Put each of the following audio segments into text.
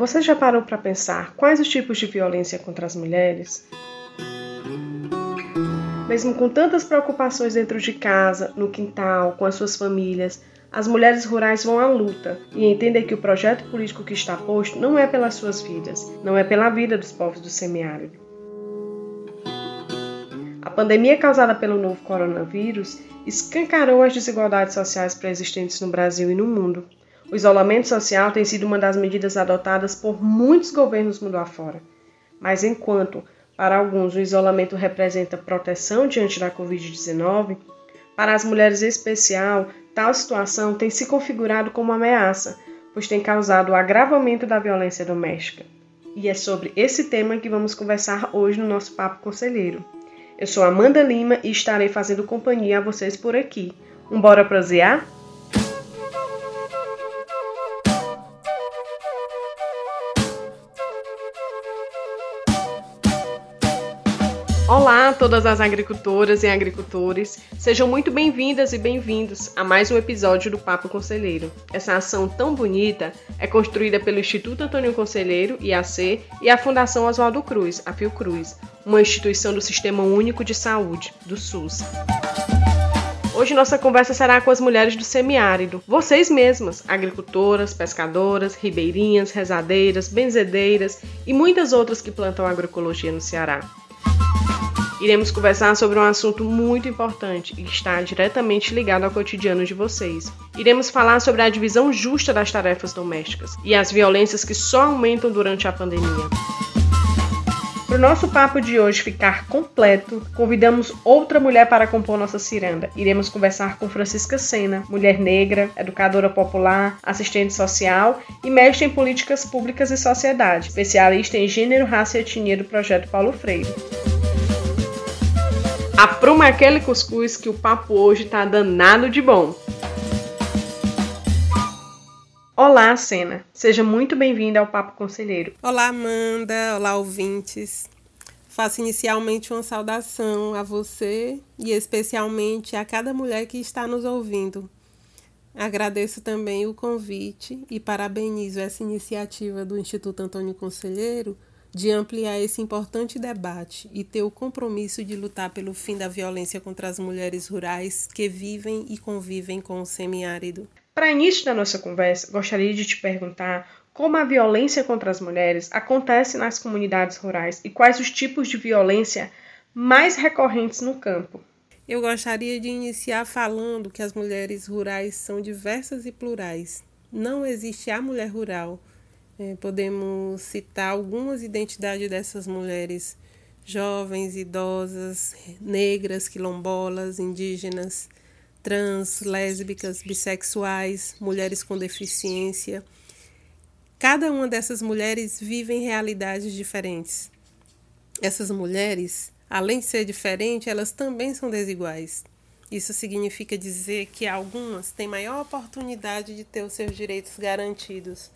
Você já parou para pensar quais os tipos de violência contra as mulheres? Mesmo com tantas preocupações dentro de casa, no quintal, com as suas famílias, as mulheres rurais vão à luta e entendem que o projeto político que está posto não é pelas suas vidas, não é pela vida dos povos do semiárido. A pandemia causada pelo novo coronavírus escancarou as desigualdades sociais pré-existentes no Brasil e no mundo. O isolamento social tem sido uma das medidas adotadas por muitos governos mundo afora. Mas enquanto, para alguns, o isolamento representa proteção diante da Covid-19, para as mulheres em especial, Tal situação tem se configurado como ameaça, pois tem causado o agravamento da violência doméstica. E é sobre esse tema que vamos conversar hoje no nosso Papo Conselheiro. Eu sou Amanda Lima e estarei fazendo companhia a vocês por aqui. Um bora prosear? Olá todas as agricultoras e agricultores, sejam muito bem-vindas e bem-vindos a mais um episódio do Papo Conselheiro. Essa ação tão bonita é construída pelo Instituto Antônio Conselheiro, IAC, e a Fundação Oswaldo Cruz, a Fiocruz, uma instituição do Sistema Único de Saúde, do SUS. Hoje nossa conversa será com as mulheres do semiárido, vocês mesmas, agricultoras, pescadoras, ribeirinhas, rezadeiras, benzedeiras e muitas outras que plantam agroecologia no Ceará iremos conversar sobre um assunto muito importante e que está diretamente ligado ao cotidiano de vocês. Iremos falar sobre a divisão justa das tarefas domésticas e as violências que só aumentam durante a pandemia. Para o nosso papo de hoje ficar completo, convidamos outra mulher para compor nossa ciranda. Iremos conversar com Francisca Sena, mulher negra, educadora popular, assistente social e mestre em políticas públicas e sociedade, especialista em gênero, raça e etnia do projeto Paulo Freire. Apruma aquele cuscuz que o papo hoje tá danado de bom. Olá, Sena. Seja muito bem-vinda ao Papo Conselheiro. Olá, Amanda. Olá, ouvintes. Faço inicialmente uma saudação a você e especialmente a cada mulher que está nos ouvindo. Agradeço também o convite e parabenizo essa iniciativa do Instituto Antônio Conselheiro de ampliar esse importante debate e ter o compromisso de lutar pelo fim da violência contra as mulheres rurais que vivem e convivem com o semiárido. Para início da nossa conversa, gostaria de te perguntar como a violência contra as mulheres acontece nas comunidades rurais e quais os tipos de violência mais recorrentes no campo. Eu gostaria de iniciar falando que as mulheres rurais são diversas e plurais. Não existe a mulher rural, é, podemos citar algumas identidades dessas mulheres jovens, idosas, negras, quilombolas, indígenas, trans, lésbicas, bissexuais, mulheres com deficiência. Cada uma dessas mulheres vive em realidades diferentes. Essas mulheres, além de ser diferentes, elas também são desiguais. Isso significa dizer que algumas têm maior oportunidade de ter os seus direitos garantidos,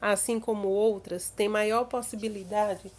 assim como outras, têm maior possibilidade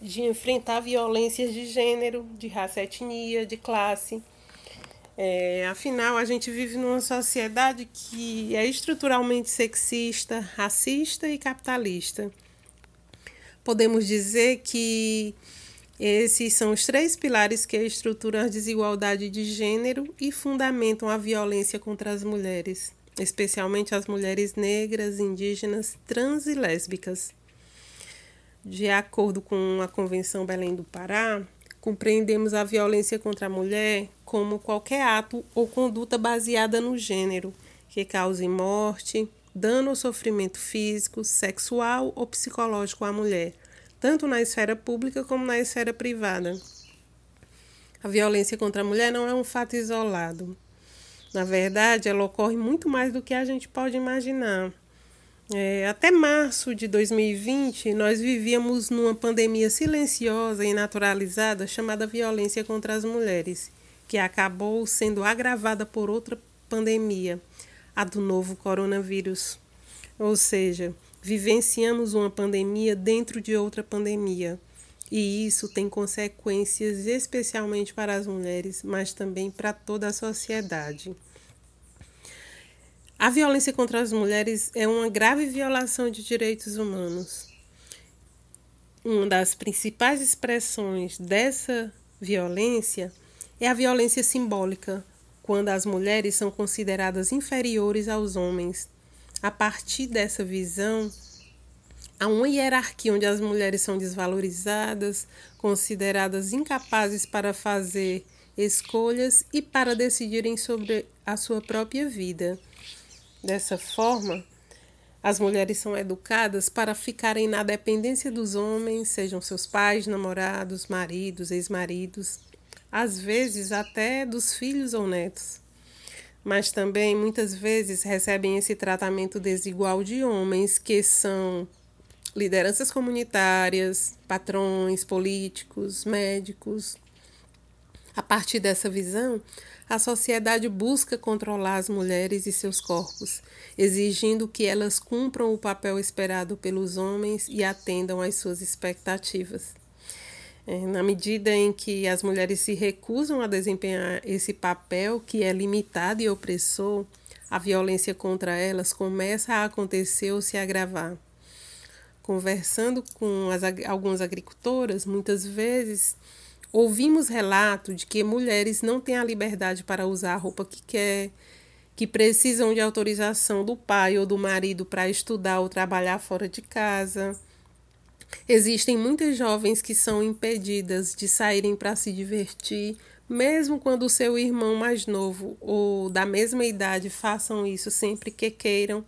de enfrentar violências de gênero, de raça, etnia, de classe. É, afinal, a gente vive numa sociedade que é estruturalmente sexista, racista e capitalista. Podemos dizer que esses são os três pilares que estruturam a desigualdade de gênero e fundamentam a violência contra as mulheres especialmente as mulheres negras, indígenas, trans e lésbicas. De acordo com a Convenção Belém do Pará, compreendemos a violência contra a mulher como qualquer ato ou conduta baseada no gênero que cause morte, dano ou sofrimento físico, sexual ou psicológico à mulher, tanto na esfera pública como na esfera privada. A violência contra a mulher não é um fato isolado. Na verdade, ela ocorre muito mais do que a gente pode imaginar. É, até março de 2020, nós vivíamos numa pandemia silenciosa e naturalizada chamada violência contra as mulheres, que acabou sendo agravada por outra pandemia, a do novo coronavírus. Ou seja, vivenciamos uma pandemia dentro de outra pandemia. E isso tem consequências especialmente para as mulheres, mas também para toda a sociedade. A violência contra as mulheres é uma grave violação de direitos humanos. uma das principais expressões dessa violência é a violência simbólica, quando as mulheres são consideradas inferiores aos homens. A partir dessa visão, há uma hierarquia onde as mulheres são desvalorizadas, consideradas incapazes para fazer escolhas e para decidirem sobre a sua própria vida. Dessa forma, as mulheres são educadas para ficarem na dependência dos homens, sejam seus pais, namorados, maridos, ex-maridos, às vezes até dos filhos ou netos. Mas também muitas vezes recebem esse tratamento desigual de homens que são lideranças comunitárias, patrões, políticos, médicos, a partir dessa visão, a sociedade busca controlar as mulheres e seus corpos, exigindo que elas cumpram o papel esperado pelos homens e atendam às suas expectativas. É, na medida em que as mulheres se recusam a desempenhar esse papel que é limitado e opressor, a violência contra elas começa a acontecer ou se agravar. Conversando com as, algumas agricultoras, muitas vezes Ouvimos relato de que mulheres não têm a liberdade para usar a roupa que quer, que precisam de autorização do pai ou do marido para estudar ou trabalhar fora de casa. Existem muitas jovens que são impedidas de saírem para se divertir, mesmo quando o seu irmão mais novo ou da mesma idade façam isso sempre que queiram.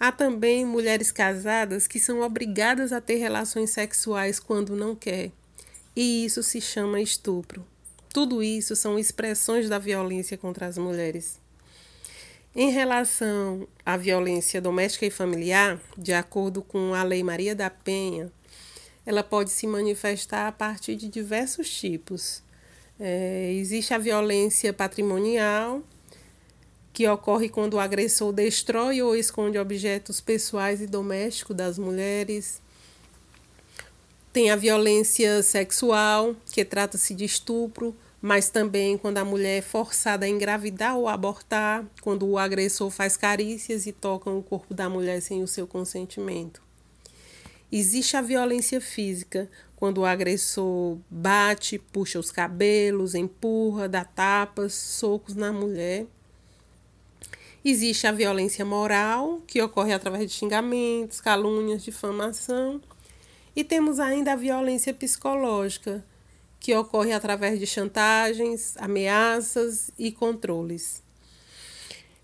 Há também mulheres casadas que são obrigadas a ter relações sexuais quando não quer e isso se chama estupro. Tudo isso são expressões da violência contra as mulheres. Em relação à violência doméstica e familiar, de acordo com a Lei Maria da Penha, ela pode se manifestar a partir de diversos tipos. É, existe a violência patrimonial, que ocorre quando o agressor destrói ou esconde objetos pessoais e domésticos das mulheres. Tem a violência sexual, que trata-se de estupro, mas também quando a mulher é forçada a engravidar ou abortar, quando o agressor faz carícias e toca o corpo da mulher sem o seu consentimento. Existe a violência física, quando o agressor bate, puxa os cabelos, empurra, dá tapas, socos na mulher. Existe a violência moral, que ocorre através de xingamentos, calúnias, difamação. E temos ainda a violência psicológica, que ocorre através de chantagens, ameaças e controles.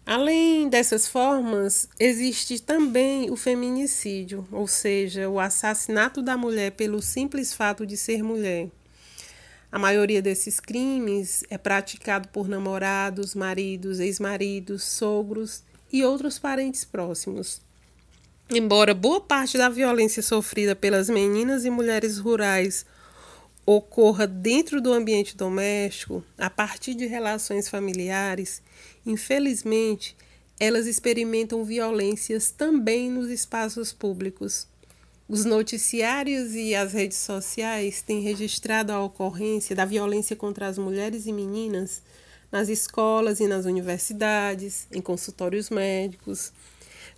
Além dessas formas, existe também o feminicídio, ou seja, o assassinato da mulher pelo simples fato de ser mulher. A maioria desses crimes é praticado por namorados, maridos, ex-maridos, sogros e outros parentes próximos. Embora boa parte da violência sofrida pelas meninas e mulheres rurais ocorra dentro do ambiente doméstico, a partir de relações familiares, infelizmente, elas experimentam violências também nos espaços públicos. Os noticiários e as redes sociais têm registrado a ocorrência da violência contra as mulheres e meninas nas escolas e nas universidades, em consultórios médicos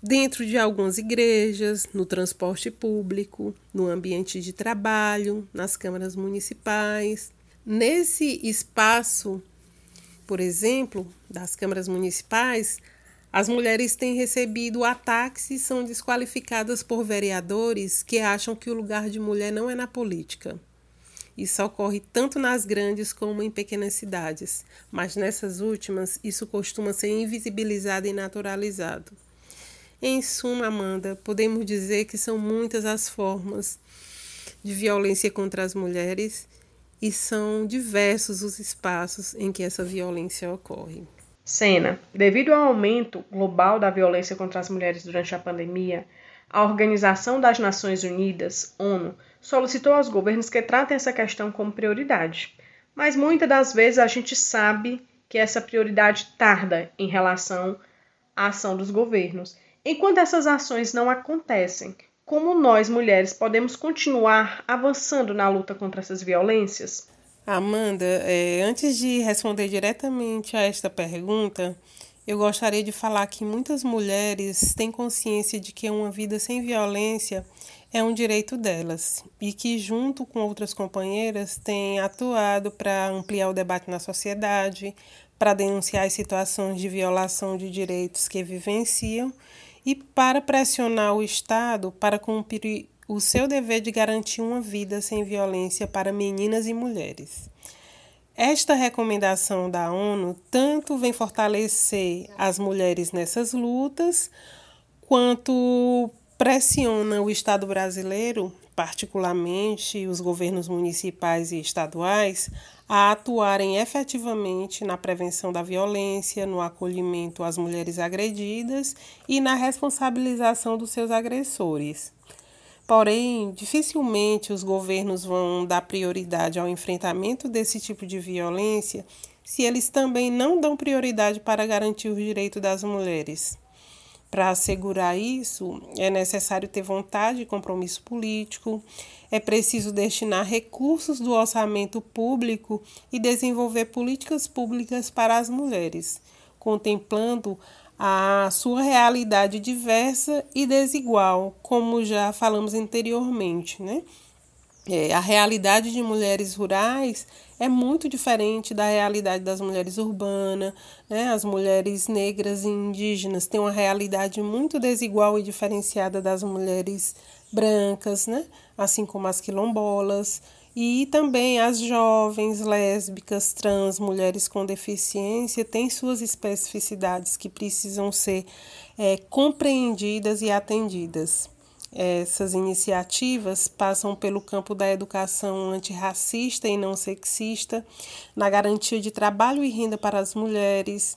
dentro de algumas igrejas, no transporte público, no ambiente de trabalho, nas câmaras municipais. Nesse espaço, por exemplo, das câmaras municipais, as mulheres têm recebido ataques e são desqualificadas por vereadores que acham que o lugar de mulher não é na política. Isso ocorre tanto nas grandes como em pequenas cidades, mas nessas últimas isso costuma ser invisibilizado e naturalizado. Em suma, Amanda, podemos dizer que são muitas as formas de violência contra as mulheres e são diversos os espaços em que essa violência ocorre. Sena, devido ao aumento global da violência contra as mulheres durante a pandemia, a Organização das Nações Unidas, ONU, solicitou aos governos que tratem essa questão como prioridade. Mas muitas das vezes a gente sabe que essa prioridade tarda em relação à ação dos governos Enquanto essas ações não acontecem, como nós mulheres podemos continuar avançando na luta contra essas violências? Amanda, é, antes de responder diretamente a esta pergunta, eu gostaria de falar que muitas mulheres têm consciência de que uma vida sem violência é um direito delas e que, junto com outras companheiras, tem atuado para ampliar o debate na sociedade, para denunciar as situações de violação de direitos que vivenciam e para pressionar o Estado para cumprir o seu dever de garantir uma vida sem violência para meninas e mulheres. Esta recomendação da ONU tanto vem fortalecer as mulheres nessas lutas, quanto pressiona o Estado brasileiro, particularmente os governos municipais e estaduais, a atuarem efetivamente na prevenção da violência, no acolhimento às mulheres agredidas e na responsabilização dos seus agressores. Porém, dificilmente os governos vão dar prioridade ao enfrentamento desse tipo de violência se eles também não dão prioridade para garantir o direito das mulheres. Para assegurar isso, é necessário ter vontade e compromisso político, é preciso destinar recursos do orçamento público e desenvolver políticas públicas para as mulheres, contemplando a sua realidade diversa e desigual, como já falamos anteriormente, né? É, a realidade de mulheres rurais é muito diferente da realidade das mulheres urbanas. Né? As mulheres negras e indígenas têm uma realidade muito desigual e diferenciada das mulheres brancas, né? assim como as quilombolas. E também as jovens, lésbicas, trans, mulheres com deficiência têm suas especificidades que precisam ser é, compreendidas e atendidas. Essas iniciativas passam pelo campo da educação antirracista e não sexista, na garantia de trabalho e renda para as mulheres,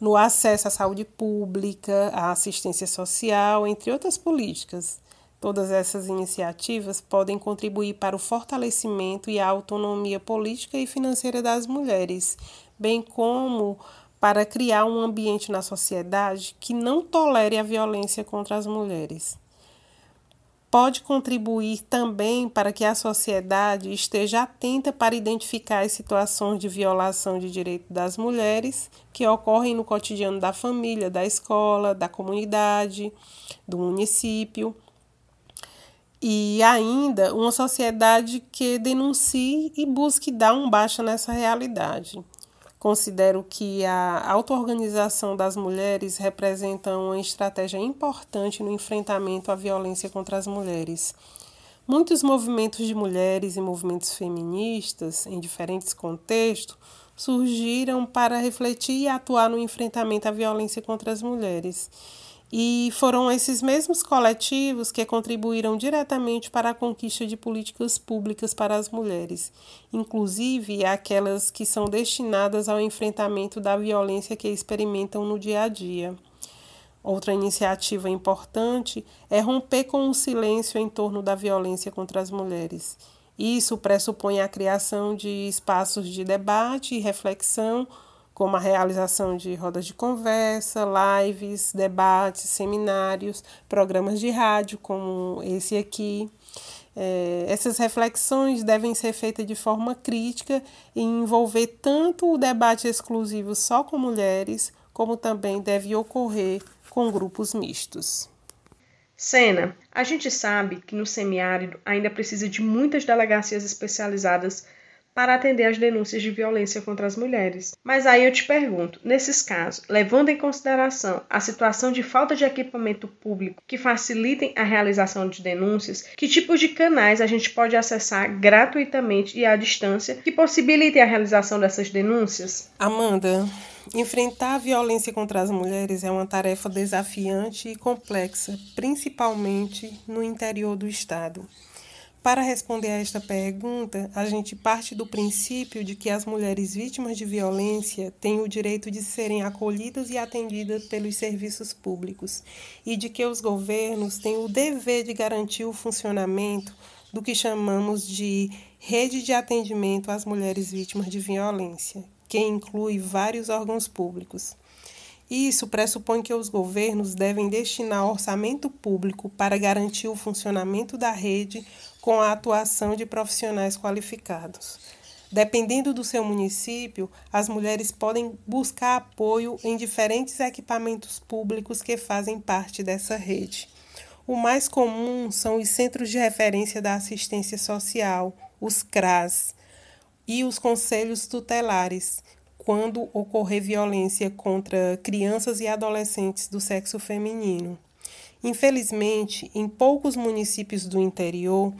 no acesso à saúde pública, à assistência social, entre outras políticas. Todas essas iniciativas podem contribuir para o fortalecimento e a autonomia política e financeira das mulheres, bem como para criar um ambiente na sociedade que não tolere a violência contra as mulheres pode contribuir também para que a sociedade esteja atenta para identificar as situações de violação de direito das mulheres que ocorrem no cotidiano da família, da escola, da comunidade, do município. E ainda uma sociedade que denuncie e busque dar um baixa nessa realidade. Considero que a auto-organização das mulheres representa uma estratégia importante no enfrentamento à violência contra as mulheres. Muitos movimentos de mulheres e movimentos feministas, em diferentes contextos, surgiram para refletir e atuar no enfrentamento à violência contra as mulheres. E foram esses mesmos coletivos que contribuíram diretamente para a conquista de políticas públicas para as mulheres, inclusive aquelas que são destinadas ao enfrentamento da violência que experimentam no dia a dia. Outra iniciativa importante é romper com o silêncio em torno da violência contra as mulheres. Isso pressupõe a criação de espaços de debate e reflexão como a realização de rodas de conversa, lives, debates, seminários, programas de rádio, como esse aqui. É, essas reflexões devem ser feitas de forma crítica e envolver tanto o debate exclusivo só com mulheres, como também deve ocorrer com grupos mistos. Sena, a gente sabe que no semiárido ainda precisa de muitas delegacias especializadas para atender às denúncias de violência contra as mulheres. Mas aí eu te pergunto, nesses casos, levando em consideração a situação de falta de equipamento público que facilitem a realização de denúncias, que tipos de canais a gente pode acessar gratuitamente e à distância que possibilitem a realização dessas denúncias? Amanda, enfrentar a violência contra as mulheres é uma tarefa desafiante e complexa, principalmente no interior do estado. Para responder a esta pergunta, a gente parte do princípio de que as mulheres vítimas de violência têm o direito de serem acolhidas e atendidas pelos serviços públicos e de que os governos têm o dever de garantir o funcionamento do que chamamos de rede de atendimento às mulheres vítimas de violência, que inclui vários órgãos públicos. Isso pressupõe que os governos devem destinar orçamento público para garantir o funcionamento da rede com a atuação de profissionais qualificados. Dependendo do seu município, as mulheres podem buscar apoio em diferentes equipamentos públicos que fazem parte dessa rede. O mais comum são os Centros de Referência da Assistência Social, os CRAS, e os conselhos tutelares, quando ocorrer violência contra crianças e adolescentes do sexo feminino. Infelizmente, em poucos municípios do interior,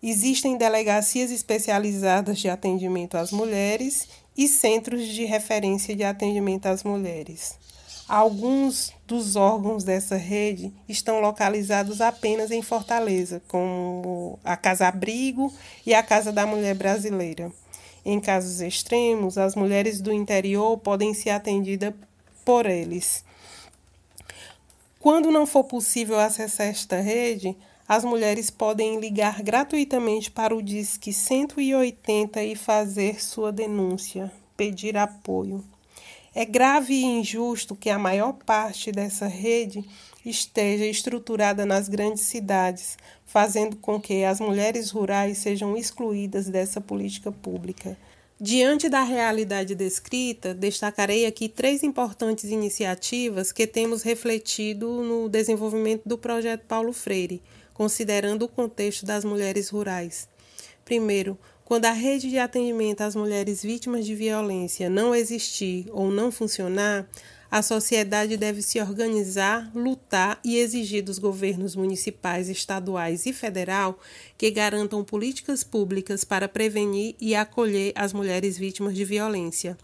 existem delegacias especializadas de atendimento às mulheres e centros de referência de atendimento às mulheres. Alguns dos órgãos dessa rede estão localizados apenas em Fortaleza, como a Casa Abrigo e a Casa da Mulher Brasileira. Em casos extremos, as mulheres do interior podem ser atendidas por eles. Quando não for possível acessar esta rede, as mulheres podem ligar gratuitamente para o Disque 180 e fazer sua denúncia, pedir apoio. É grave e injusto que a maior parte dessa rede esteja estruturada nas grandes cidades, fazendo com que as mulheres rurais sejam excluídas dessa política pública. Diante da realidade descrita, destacarei aqui três importantes iniciativas que temos refletido no desenvolvimento do projeto Paulo Freire, considerando o contexto das mulheres rurais. Primeiro, quando a rede de atendimento às mulheres vítimas de violência não existir ou não funcionar, a sociedade deve se organizar, lutar e exigir dos governos municipais, estaduais e federal que garantam políticas públicas para prevenir e acolher as mulheres vítimas de violência.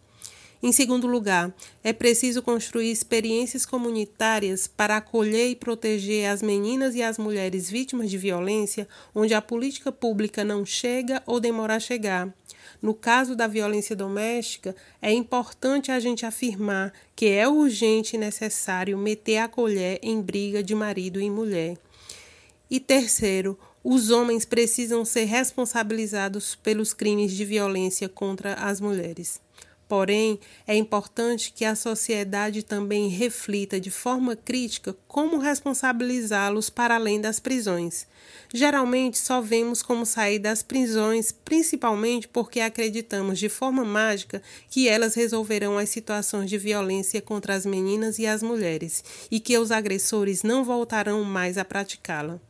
Em segundo lugar, é preciso construir experiências comunitárias para acolher e proteger as meninas e as mulheres vítimas de violência onde a política pública não chega ou demora a chegar. No caso da violência doméstica, é importante a gente afirmar que é urgente e necessário meter a colher em briga de marido e mulher. E terceiro, os homens precisam ser responsabilizados pelos crimes de violência contra as mulheres. Porém, é importante que a sociedade também reflita de forma crítica como responsabilizá-los para além das prisões. Geralmente só vemos como sair das prisões, principalmente porque acreditamos de forma mágica que elas resolverão as situações de violência contra as meninas e as mulheres e que os agressores não voltarão mais a praticá-la.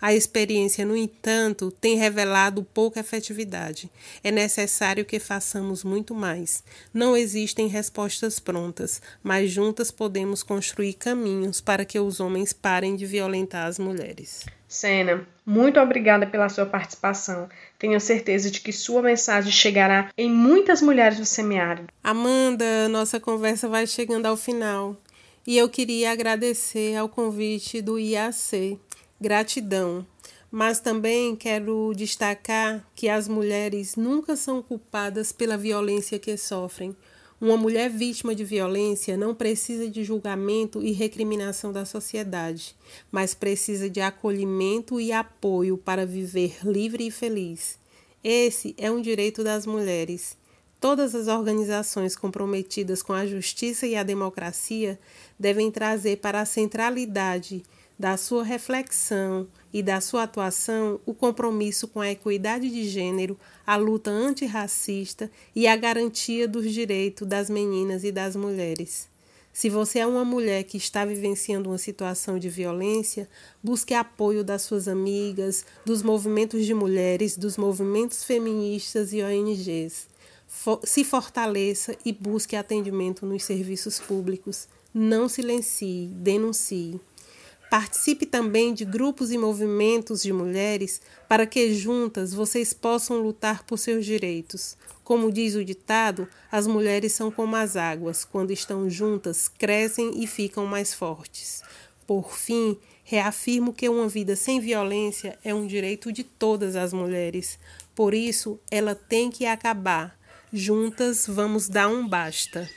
A experiência, no entanto, tem revelado pouca efetividade. É necessário que façamos muito mais. Não existem respostas prontas, mas juntas podemos construir caminhos para que os homens parem de violentar as mulheres. Sena, muito obrigada pela sua participação. Tenho certeza de que sua mensagem chegará em muitas mulheres do semiárido. Amanda, nossa conversa vai chegando ao final. E eu queria agradecer ao convite do IAC gratidão. Mas também quero destacar que as mulheres nunca são culpadas pela violência que sofrem. Uma mulher vítima de violência não precisa de julgamento e recriminação da sociedade, mas precisa de acolhimento e apoio para viver livre e feliz. Esse é um direito das mulheres. Todas as organizações comprometidas com a justiça e a democracia devem trazer para a centralidade da sua reflexão e da sua atuação o compromisso com a equidade de gênero, a luta antirracista e a garantia dos direitos das meninas e das mulheres. Se você é uma mulher que está vivenciando uma situação de violência, busque apoio das suas amigas, dos movimentos de mulheres, dos movimentos feministas e ONGs. Se fortaleça e busque atendimento nos serviços públicos. Não silencie, denuncie. Participe também de grupos e movimentos de mulheres para que juntas vocês possam lutar por seus direitos. Como diz o ditado, as mulheres são como as águas, quando estão juntas, crescem e ficam mais fortes. Por fim, reafirmo que uma vida sem violência é um direito de todas as mulheres. Por isso, ela tem que acabar. Juntas vamos dar um basta.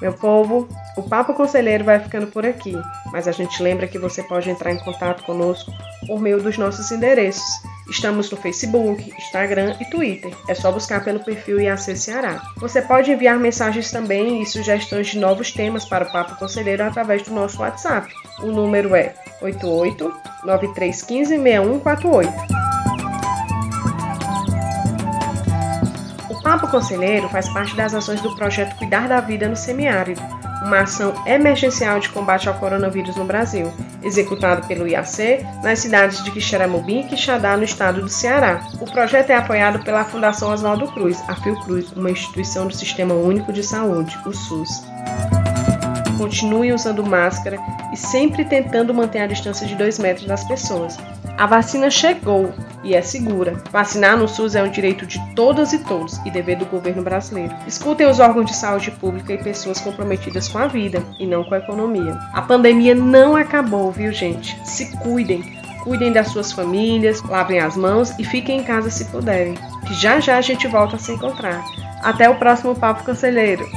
Meu povo, o Papo Conselheiro vai ficando por aqui, mas a gente lembra que você pode entrar em contato conosco por meio dos nossos endereços. Estamos no Facebook, Instagram e Twitter. É só buscar pelo perfil IAC Ceará. Você pode enviar mensagens também e sugestões de novos temas para o Papo Conselheiro através do nosso WhatsApp. O número é 88 9315 6148. Conselheiro faz parte das ações do projeto Cuidar da Vida no Semiárido, uma ação emergencial de combate ao coronavírus no Brasil, executado pelo IAC nas cidades de Quixeramobim e Quixadá, no estado do Ceará. O projeto é apoiado pela Fundação Oswaldo Cruz, a Fiocruz, uma instituição do Sistema Único de Saúde, o SUS. Continue usando máscara e sempre tentando manter a distância de 2 metros das pessoas. A vacina chegou e é segura. Vacinar no SUS é um direito de todas e todos e dever do governo brasileiro. Escutem os órgãos de saúde pública e pessoas comprometidas com a vida e não com a economia. A pandemia não acabou, viu, gente? Se cuidem. Cuidem das suas famílias, lavem as mãos e fiquem em casa se puderem. Que já já a gente volta a se encontrar. Até o próximo Papo Conselheiro!